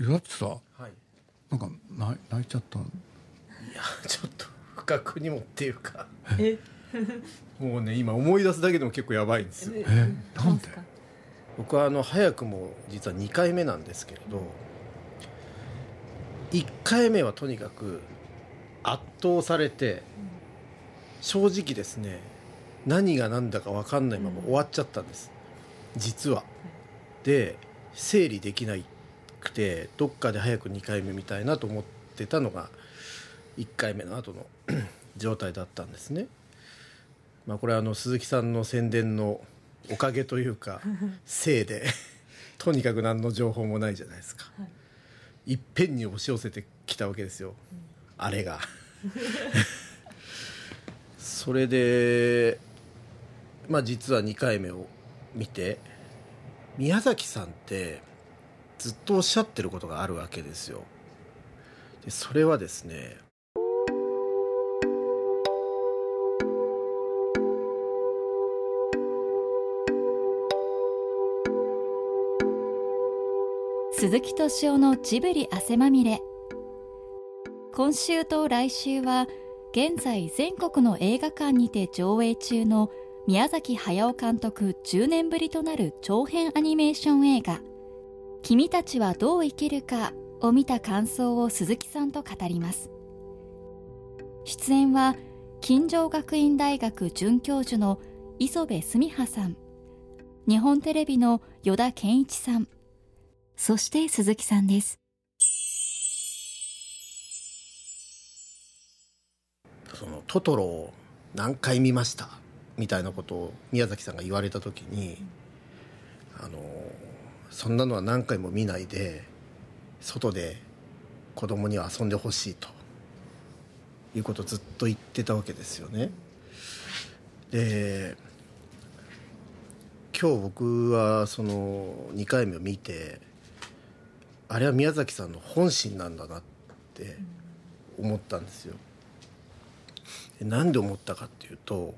だってさはい。なんか泣泣いちゃったいやちょっと不覚にもっていうか。え？もうね今思い出すだけでも結構やばいんですよ。えなんで？僕はあの早くも実は2回目なんですけれど1回目はとにかく圧倒されて正直ですね何が何だか分かんないまま終わっちゃったんです。実は。で整理できなくてどっかで早く2回目見たいなと思ってたのが1回目の後の 状態だったんですね。まあこれはあの鈴木さんの宣伝のおかげというか せいで とにかく何の情報もないじゃないですか、い、っぺんに押し寄せてきたわけですよ、あれが。それでまあ実は2回目を見て宮崎さんってずっとおっしゃってることがあるわけですよ。でそれはですね鈴木敏夫のジブリ汗まみれ。今週と来週は現在全国の映画館にて上映中の宮崎駿監督10年ぶりとなる長編アニメーション映画「君たちはどう生きるか」を見た感想を鈴木さんと語ります。出演は金城学院大学准教授の磯部純葉さん。日本テレビの依田健一さん。そして鈴木さんです。そのトトロを何回見ました？みたいなことを宮崎さんが言われた時にあのそんなのは何回も見ないで外で子供には遊んでほしいということをずっと言ってたわけですよね。で今日僕はその2回目を見てあれは宮崎さんの本心なんだなって思ったんですよ。なんで思ったかっていうと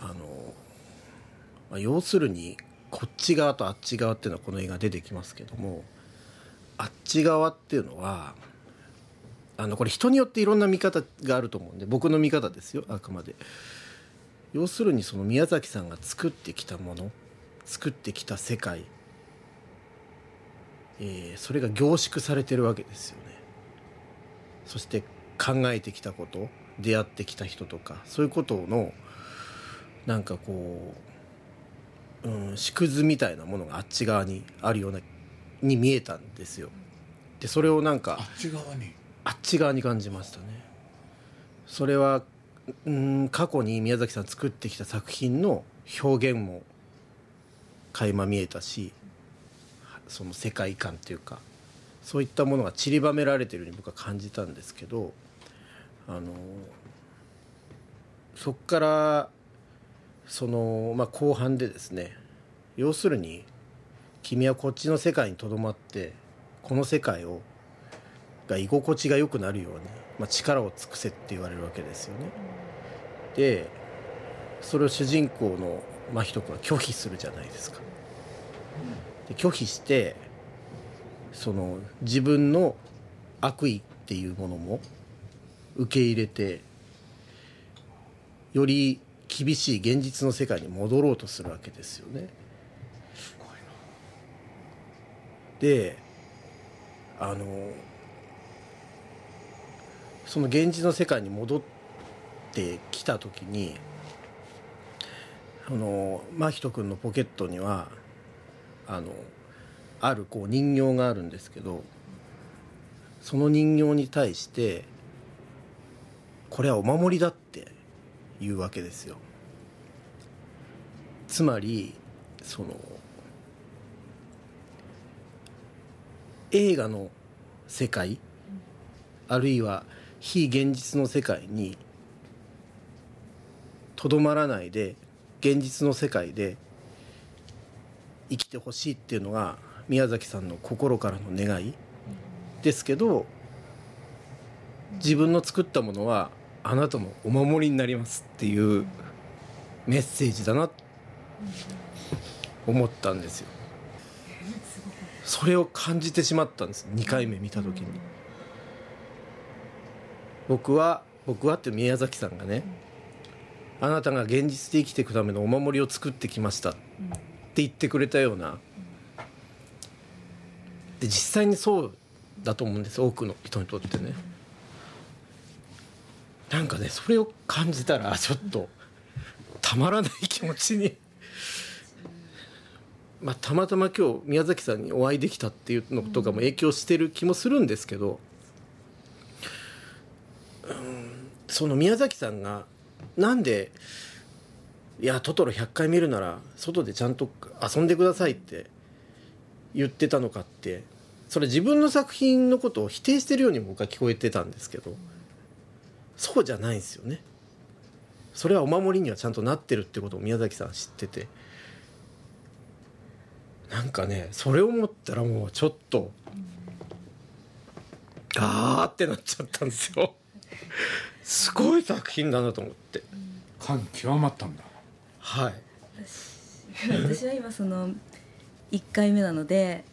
あの、まあ、要するにこっち側とあっち側っていうのはこの映画出てきますけどもあっち側っていうのはあのこれ人によっていろんな見方があると思うんで僕の見方ですよあくまで。要するにその宮崎さんが作ってきたもの作ってきた世界、えーそれが凝縮されてるわけですよね。そして考えてきたこと出会ってきた人とかそういうことのなんかこう、うん、縮図みたいなものがあっち側にあるようなに見えたんですよ。でそれをなんかあっち側に？あっち側に感じましたね。それはうん過去に宮崎さん作ってきた作品の表現も垣間見えたしその世界観っていうかそういったものが散りばめられてるように僕は感じたんですけどあのそっからその、まあ、後半でですね要するに君はこっちの世界にとどまってこの世界をが居心地が良くなるように、まあ、力を尽くせって言われるわけですよね。でそれを主人公の真人君は拒否するじゃないですか。で拒否してその自分の悪意っていうものも受け入れてより厳しい現実の世界に戻ろうとするわけですよね。であのその現実の世界に戻ってきた時にあの真人君のポケットにはあのあるこう人形があるんですけどその人形に対してこれはお守りだいうわけですよ。つまりその映画の世界あるいは非現実の世界にとどまらないで現実の世界で生きてほしいっていうのが宮崎さんの心からの願いですけど自分の作ったものはあなたのお守りになりますっていうメッセージだな思ったんですよ。それを感じてしまったんです。2回目見た時に、僕は僕はって宮崎さんがね、あなたが現実で生きていくためのお守りを作ってきました。って言ってくれたような。で実際にそうだと思うんです多くの人にとってね。なんかねそれを感じたらちょっとたまらない気持ちに。まあたまたま今日宮崎さんにお会いできたっていうのとかも影響してる気もするんですけど、うん、その宮崎さんがなんで「いやトトロ100回見るなら外でちゃんと遊んでください」って言ってたのかってそれ自分の作品のことを否定してるように僕は聞こえてたんですけどそうじゃないんですよね。それはお守りにはちゃんとなってるってことを宮崎さん知ってて。なんかねそれを思ったらもうちょっとあーってなっちゃったんですよ。すごい作品だなと思って。感極まったんだ。はい。私は今その1回目なので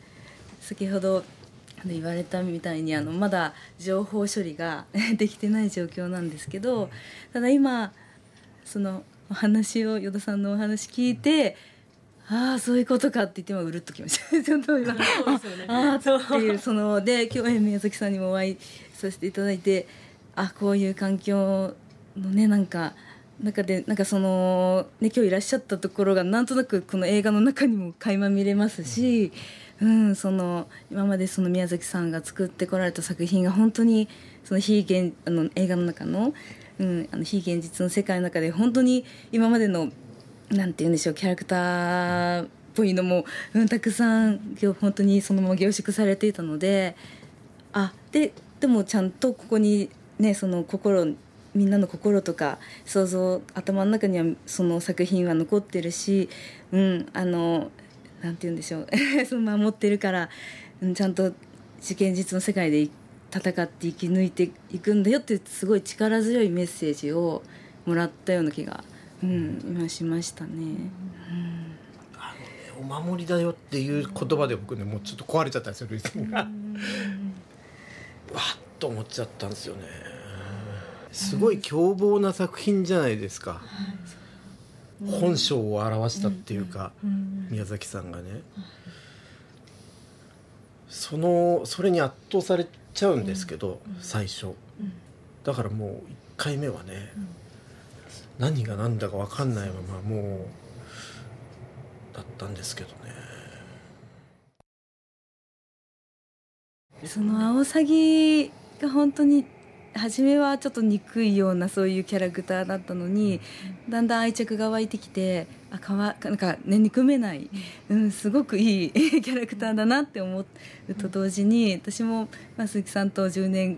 先ほど言われたみたいにあのまだ情報処理が できてない状況なんですけどただ今そのお話を依田さんのお話聞いてああそういうことかって言って今うるっときました。ちょっと今ああっていうそので今日宮崎さんにもお会いさせていただいてあこういう環境のねなんか中でなんかその、ね、今日いらっしゃったところがなんとなくこの映画の中にも垣間見れますし、うん、うんその今までその宮崎さんが作ってこられた作品が本当にその非現あの映画の中の,、うん、あの非現実の世界の中で本当に今までのなんて言うんでしょうキャラクターっぽいのも、うん、たくさん本当にそのまま凝縮されていたのであででもちゃんとここにねその心みんなの心とか想像頭の中にはその作品は残ってるし、うん、あのなんて言うんでしょう その守ってるから、うん、ちゃんと現実の世界で戦って生き抜いていくんだよってすごい力強いメッセージをもらったような気が、うん、今しましたね。あのねお守りだよっていう言葉で僕ねもうちょっと壊れちゃったんですよルイさんが。わっと思っちゃったんですよね。すごい凶暴な作品じゃないですか。本性を表したっていうか、宮崎さんがね。そのそれに圧倒されちゃうんですけど、最初。だからもう1回目はね、何が何だか分かんないままもうだったんですけどね。そのアオサギが本当に初めはちょっと憎いようなそういうキャラクターだったのに、だんだん愛着が湧いてきてあかわなんかね憎めない、うん、すごくいい キャラクターだなって思うと同時に私も、まあ、鈴木さんと10年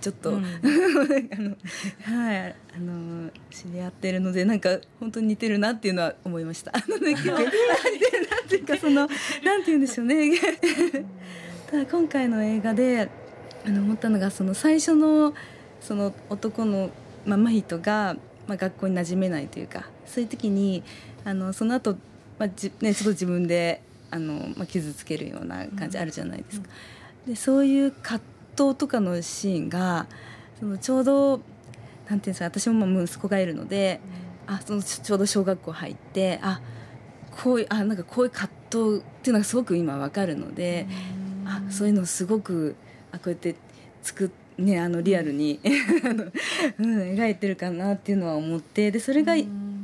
ちょっと、あのはいあの知り合ってるのでなんか本当に似てるなっていうのは思いました。あのね今日似てるなっていうかそのなんて言うんでしょうね。ただ今回の映画であの思ったのがその最初のその男の、まあ、真人が、まあ、学校に馴染めないというかそういう時にあのその後、まあじねちょっと自分であの、まあ、傷つけるような感じあるじゃないですか。でそういう葛藤とかのシーンがそのちょうどなんていうんですか私もまあ息子がいるので、あそのちちょうど小学校入ってあこういうあなんかこういう葛藤っていうのがすごく今わかるので、あそういうのをすごくあこうやって作っね、あのリアルに うん、描いてるかなっていうのは思ってでそれが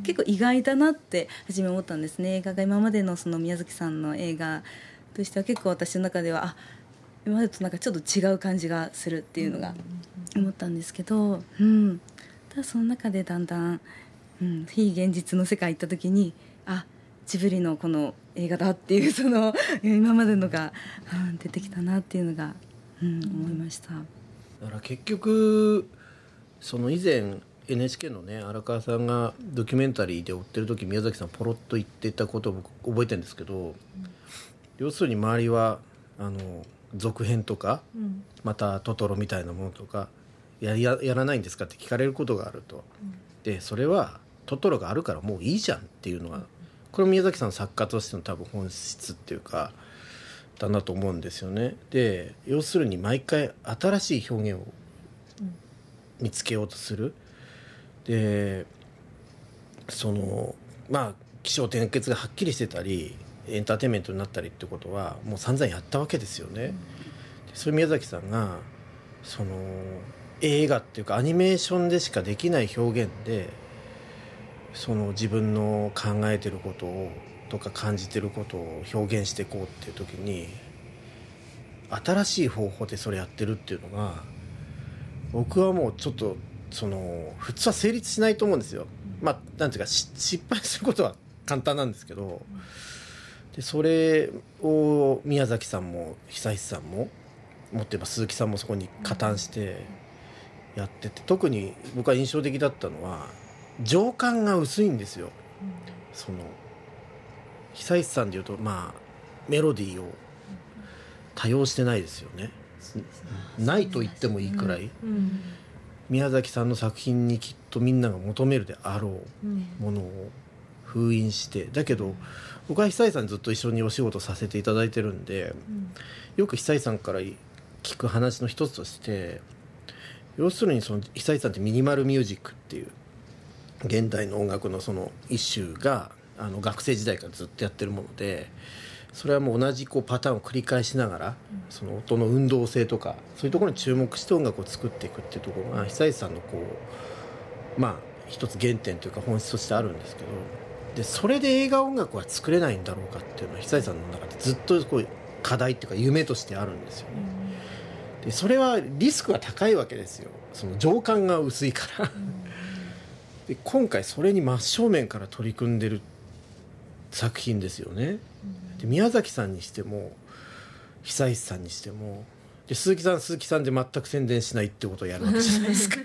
結構意外だなって初め思ったんですね。映画が今までのその宮崎さんの映画としては結構私の中ではあ今までとなんかちょっと違う感じがするっていうのが思ったんですけど、うん、ただその中でだんだん、うん、非現実の世界行った時にあジブリのこの映画だっていうその今までのが、うん、出てきたなっていうのが、うん、思いました。だから結局その以前 NHK のね荒川さんがドキュメンタリーで追ってる時宮崎さんポロッと言ってたことを僕覚えてるんですけど、要するに周りはあの続編とか、またトトロみたいなものとかやややらないんですかって聞かれることがあると、でそれはトトロがあるからもういいじゃんっていうのはこれ宮崎さんの作家としての多分本質っていうかだなと思うんですよね。で要するに毎回新しい表現を見つけようとする。でそのまあ起承転結がはっきりしてたりエンターテインメントになったりってことはもう散々やったわけですよね。それ宮崎さんがその映画っていうかアニメーションでしかできない表現でその自分の考えてることをとか感じてることを表現していこうっていう時に新しい方法でそれやってるっていうのが僕はもうちょっとその普通は成立しないと思うんですよ。まあなんていうか失敗することは簡単なんですけどでそれを宮崎さんも久石さんも持ってば鈴木さんもそこに加担してやってて特に僕は印象的だったのは情感が薄いんですよ。その久石さんでいうとまあメロディーを多用してないですよね。ないと言ってもいいくらい、宮崎さんの作品にきっとみんなが求めるであろうものを封印してだけど僕は久石さんにずっと一緒にお仕事させていただいてるんで、よく久石さんから聞く話の一つとして要するにその久石さんってミニマルミュージックっていう現代の音楽のその一種があの学生時代からずっとやってるものでそれはもう同じこうパターンを繰り返しながらその音の運動性とかそういうところに注目して音楽を作っていくっていうところが久石さんのこうまあ一つ原点というか本質としてあるんですけどでそれで映画音楽は作れないんだろうかっていうのは久石さんの中でずっとこう課題っていうか夢としてあるんですよね。でそれはリスクが高いわけですよ。その情感が薄いから。で今回それに真正面から取り組んでる作品ですよね。で宮崎さんにしても久石さんにしてもで鈴木さん鈴木さんで全く宣伝しないってことをやるわけじゃないですか。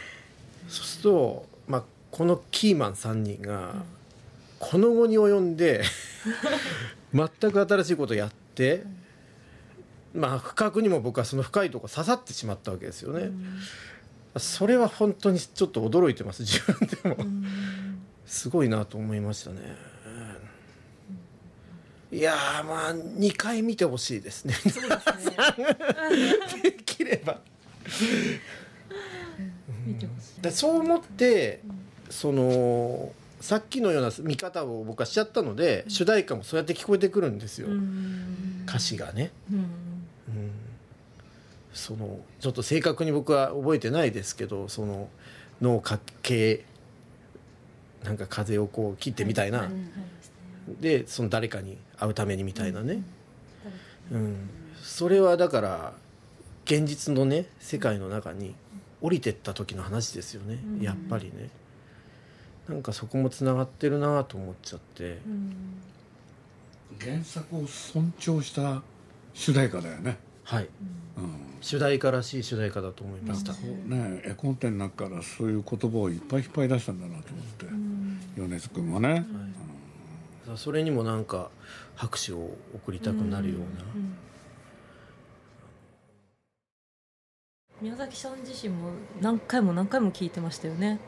そうすると、まあ、このキーマン3人がこの後に及んで全く新しいことをやって。まあ、深くにも僕はその深いとこ刺さってしまったわけですよね。それは本当にちょっと驚いてます自分でも。すごいなと思いましたね。いやまあ2回見てほしいですね。そうですね。できれば。だそう思って、そのさっきのような見方を僕はしちゃったので、主題歌もそうやって聞こえてくるんですよ、歌詞がね。うん。そのちょっと正確に僕は覚えてないですけどその脳かけなんか風をこう切ってみたいな、でその誰かに会うためにみたいなね、うん、それはだから現実のね世界の中に降りてった時の話ですよね、やっぱりね。なんかそこもつながってるなと思っちゃって、原作を尊重した主題歌だよね。はい。うん。主題歌らしい主題歌だと思いました、ね絵コンテの中からそういう言葉をいっぱい引っ張り出したんだなと思って、米津君はね、それにもなんか拍手を送りたくなるような、宮崎さん自身も何回も何回も聞いてましたよね。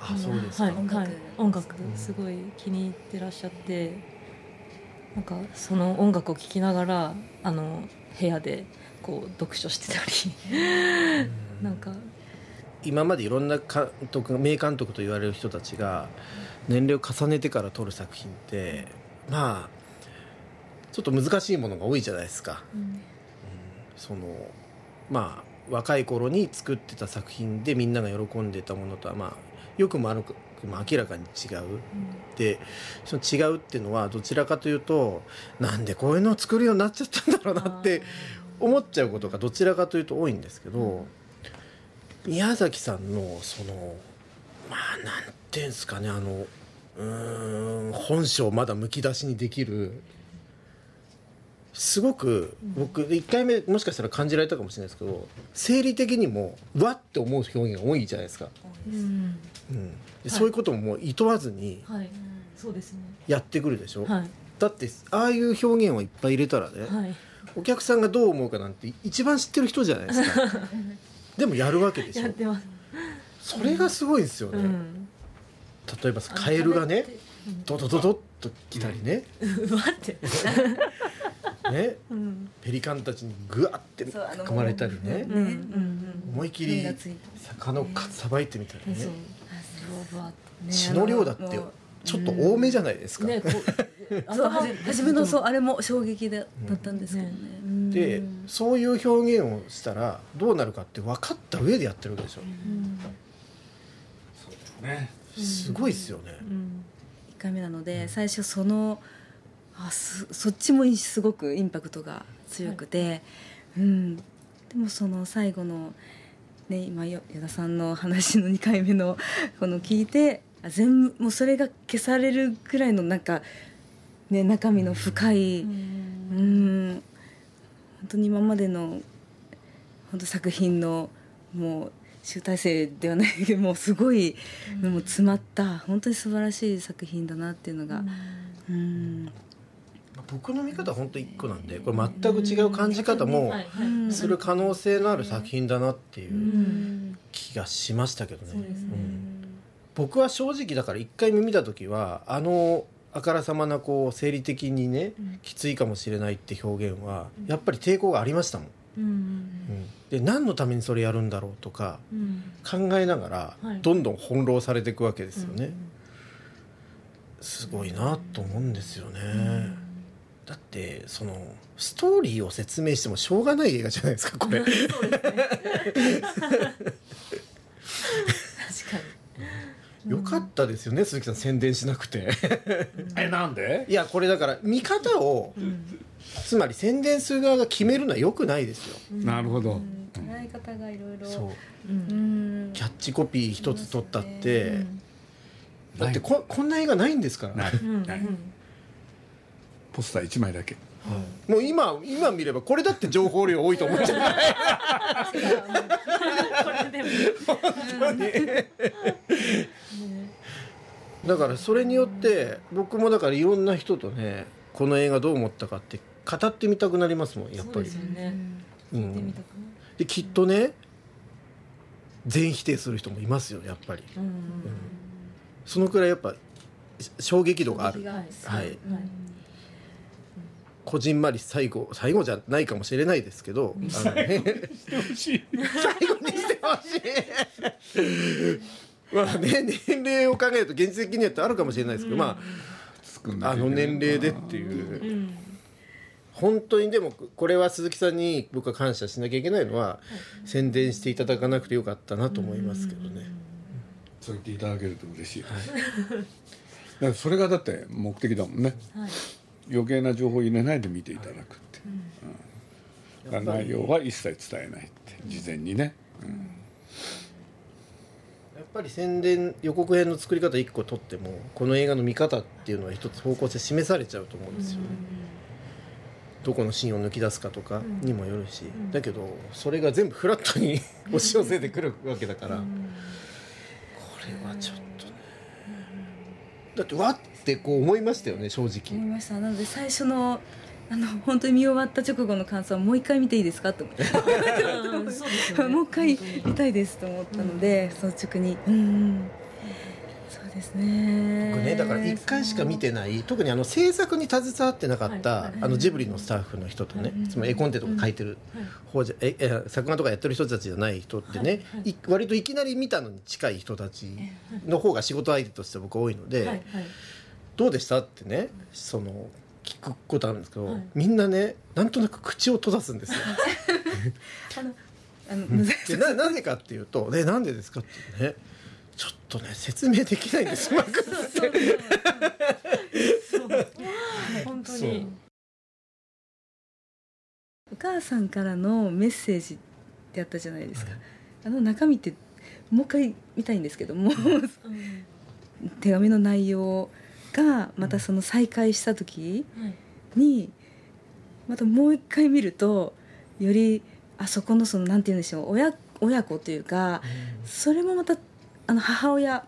あそうですか、はい、音楽はい、音楽。すごい気に入ってらっしゃって、なんかその音楽を聴きながらあの部屋でこう読書してたり、なんか。今までいろんな監督名監督と言われる人たちが年齢を重ねてから撮る作品ってまあちょっと難しいものが多いじゃないですか、そのまあ若い頃に作ってた作品でみんなが喜んでたものとはまあよくも悪くも明らかに違う、でその違うっていうのはどちらかというとなんでこういうのを作るようになっちゃったんだろうなって思っちゃうことがどちらかというと多いんですけど、宮崎さんのそのまあなんてんですかねあのうーん本性をまだむき出しにできる。すごく僕1回目もしかしたら感じられたかもしれないですけど生理的にもわって思う表現が多いじゃないですか、うん、うん。でそういうことももう厭わずに。やってくるでしょ、はい、だってああいう表現をいっぱい入れたらね、はい、お客さんがどう思うかなんて一番知ってる人じゃないですか。でもやるわけでしょ。やってます。それがすごいですよね、うん、例えばカエルがねドドドドッと来たりね、うわって。ね。うん。ペリカンたちにグワってそうあの噛まれたりね。ねうんうん思い切り糞がついて魚をかさばいてみたりね。血の量だってちょっと多めじゃないですか、てね 初めのそうあれも衝撃だだったんですけどね。うん。でそういう表現をしたらどうなるかって分かった上でやってるわけでしょ、うん。ねすごいですよね、うん。一回目なので最初そのあすそっちもすごくインパクトが強くて、うん、でもその最後の、ね、今よ矢田さんの話の2回目のこの聞いてあ全部もうそれが消されるくらいのなんか、ね、中身の深い、うん、本当に今までの本当作品のもう集大成ではないけどもうすごい、もう詰まった本当に素晴らしい作品だなっていうのが、うん。僕の見方は本当一個なんでこれ全く違う感じ方もする可能性のある作品だなっていううん。気がしましたけどね、そうん。僕は正直だから1回目見た時はあのあからさまなこう生理的にねうん。きついかもしれないって表現はやっぱり抵抗がありましたもん、うん。うん。で何のためにそれやるんだろうとかうん。考えながらはい。どんどん翻弄されていくわけですよね、うん。すごいなと思うんですよね、だってそのストーリーを説明してもしょうがない映画じゃないですかこれ。ね。確かよかったですよね鈴木さん宣伝しなくて。えなんで？いやこれだから見方をにつまり宣伝する側が決めるのはよくないですよ。うん。なるほど、うん。捉え方がいろいろそう。うん。うんキャッチコピー一つ取ったって、うん。だってここんな映画ないんですから、ない、うん。ない。ポスター1枚だけ。もう今今見ればこれだって情報量多いと思っちゃう。これでもだからそれによって僕もだからいろんな人とねこの映画どう思ったかって語ってみたくなりますもんやっぱり。そうですよね。うん。できっとね全否定する人もいますよやっぱり。なるそのくらいやっぱ衝撃度がある。はい。はい。こじんまり最後最後じゃないかもしれないですけど、あのね、最後にしてほしい。まあね年齢を考えると現実的にはってあるかもしれないですけど、まああの年齢でっていう。うん本当にでもこれは鈴木さんに僕は感謝しなきゃいけないのは、宣伝していただかなくてよかったなと思いますけどね、そう言っていただけると嬉しいです、だからそれがだって目的だもんね。はい。余計な情報を入れないで見ていただくって、うん。だから内容は一切伝えないって事前にね、やっぱり宣伝予告編の作り方一個取ってもこの映画の見方っていうのは一つ方向性示されちゃうと思うんですよね、どこのシーンを抜き出すかとかにもよるし、ん。だけどそれが全部フラットに押し寄せてくるわけだから、これはちょっとね、だってわってこう思いましたよね正思直いました。なので最初のあの本当に見終わった直後の感想はもう一回見ていいですかと ね。もう一回見たいですと思ったので、率直に。うんですね。僕ねだから1回しか見てない特にあの制作に携わってなかった、はいはい。あのジブリのスタッフの人とね、うんつまり絵コンテとか書いてるはい方じゃええ作画とかやってる人たちじゃない人ってね、割といきなり見たのに近い人たちの方が仕事相手として僕多いので、はいはい。どうでしたってねその聞くことあるんですけど、はい。みんなねなんとなく口を閉ざすんですよ。あのあの難しいでななぜかっていうと「でなんでですか?」ってねとね説明できないんです。う。まくそう。本当にお母さんからのメッセージってあったじゃないですか、あの中身ってもう。一回見たいんですけどもう。ん手紙の内容がまたその再会した時はいにまたもう。一回見るとよりあそこのそのなんて言う。んでしょう。親親子という。かそれもまたあの母親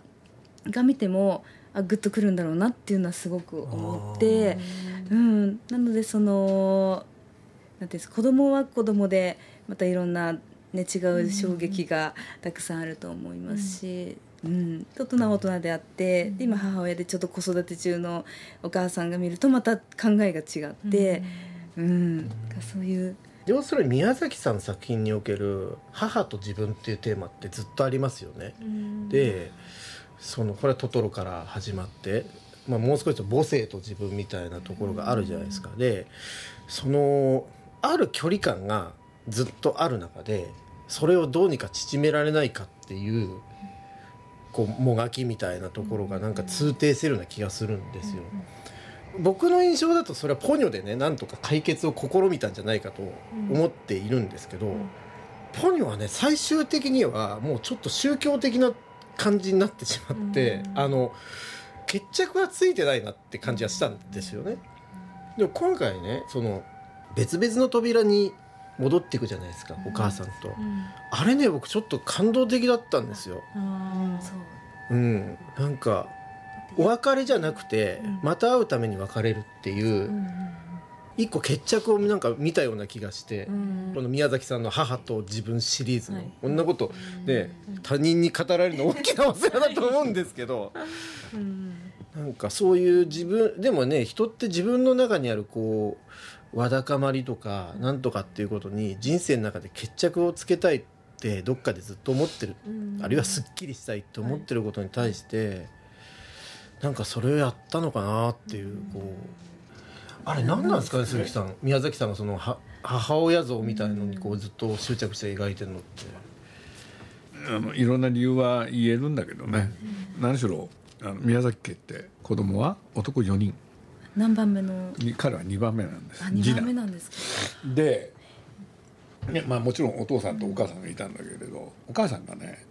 が見てもあグッとくるんだろうなっていうのはすごく思って。うん、なのでそのなんていうんですか子供は子供でまたいろんな、ね、違う衝撃がたくさんあると思いますし、うん。大人は大人であってで今母親でちょっと子育て中のお母さんが見るとまた考えが違って、うん、そういう要するに宮崎さんの作品における「母と自分」っていうテーマってずっとありますよね。でそのこれはトトロから始まって、まあ、もう少しと母性と自分みたいなところがあるじゃないですか。でそのある距離感がずっとある中でそれをどうにか縮められないかっていうこうもがきみたいなところがなんか通底してるような気がするんですよ。僕の印象だとそれはポニョでねなんとか解決を試みたんじゃないかと思っているんですけど、ポニョはね最終的にはもうちょっと宗教的な感じになってしまって、うん。あの決着はついてないなって感じがしたんですよね。でも今回ねその別々の扉に戻っていくじゃないですか、お母さんと。あれね僕ちょっと感動的だったんですよ。うん、なんかお別れじゃなくてうんまた会うために別れるっていう一個決着をなんか見たような気がして、この宮崎さんの「母と自分」シリーズの、はい。こんなことね他人に語られるの大きなお世話だと思うんですけどなんかそういう自分でもね人って自分の中にあるこうわだかまりとかなんとかっていうことに人生の中で決着をつけたいってどっかでずっと思ってる。あるいはすっきりしたいって思ってることに対して、なんかそれをやったのかなっていうこう。あれ何なんですかね鈴木さん。宮崎さんがそのは母親像みたいのにこうずっと執着して描いてるのって。あのいろんな理由は言えるんだけどね、何しろあの宮崎家って子供は男4人。何番目の？に彼は2番目なんです。あ2番目なんですか。で、ねまあ、もちろんお父さんとお母さんがいたんだけれどお母さんがね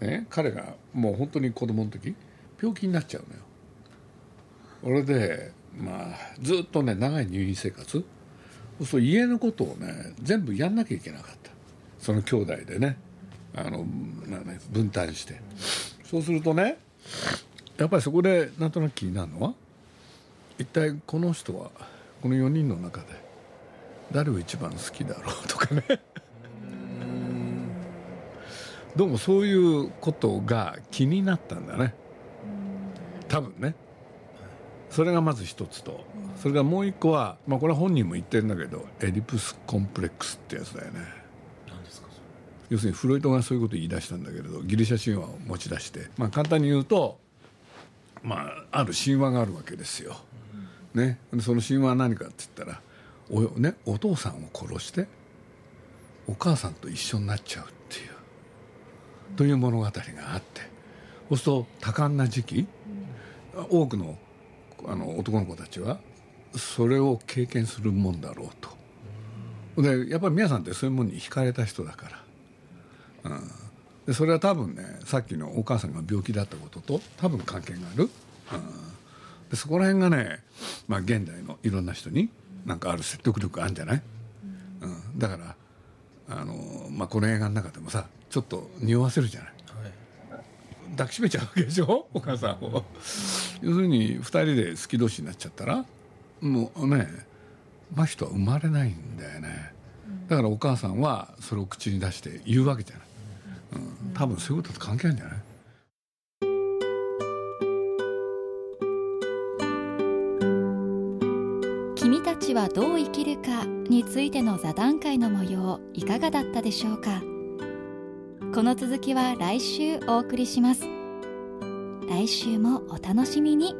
ね彼がもう本当に子供の時病気になっちゃうのよ。それでまあずっとね長い入院生活。そう家のことをね全部やんなきゃいけなかった。その兄弟でね。あのなね分担して。そうするとねやっぱりそこでなんとなく気になるのは一体この人はこの4人の中で誰を一番好きだろうとかね。どうもそういうことが気になったんだね。多分ね。それがまず一つと。それからもう一個は、まあ、これは本人も言ってるんだけどエディプスコンプレックスってやつだよね。要するにフロイトがそういうことを言い出したんだけれどギリシャ神話を持ち出して、まあ、簡単に言うと、まあ、ある神話があるわけですよ。ね、でその神話は何かって言ったらお,、ね、お父さんを殺してお母さんと一緒になっちゃうっていう。という物語があって。そうすると多感な時期多くのあの男の子たちはそれを経験するもんだろうと。でやっぱり宮さんってそういうものに惹かれた人だから、うん、でそれは多分ねさっきのお母さんが病気だったことと多分関係がある、うん、でそこら辺がね、まあ、現代のいろんな人になんかある説得力あるんじゃない、うん、だからあの、まあ、この映画の中でもさちょっと匂わせるじゃない。抱きしめちゃうわけでしょ？お母さんを要するに2人で好き同士になっちゃったらもうね真人は生まれないんだよね。だからお母さんはそれを口に出して言うわけじゃない、うん、多分そういうことと関係あるんじゃない？君たちはどう生きるかについての座談会の模様いかがだったでしょうか？この続きは来週お送りします。来週もお楽しみに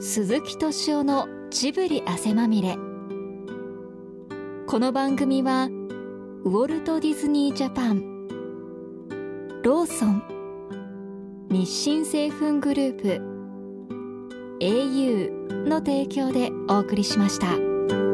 鈴木敏夫のジブリ汗まみれこの番組はウォルト・ディズニー・ジャパンローソン日清製粉グループ au の提供でお送りしました。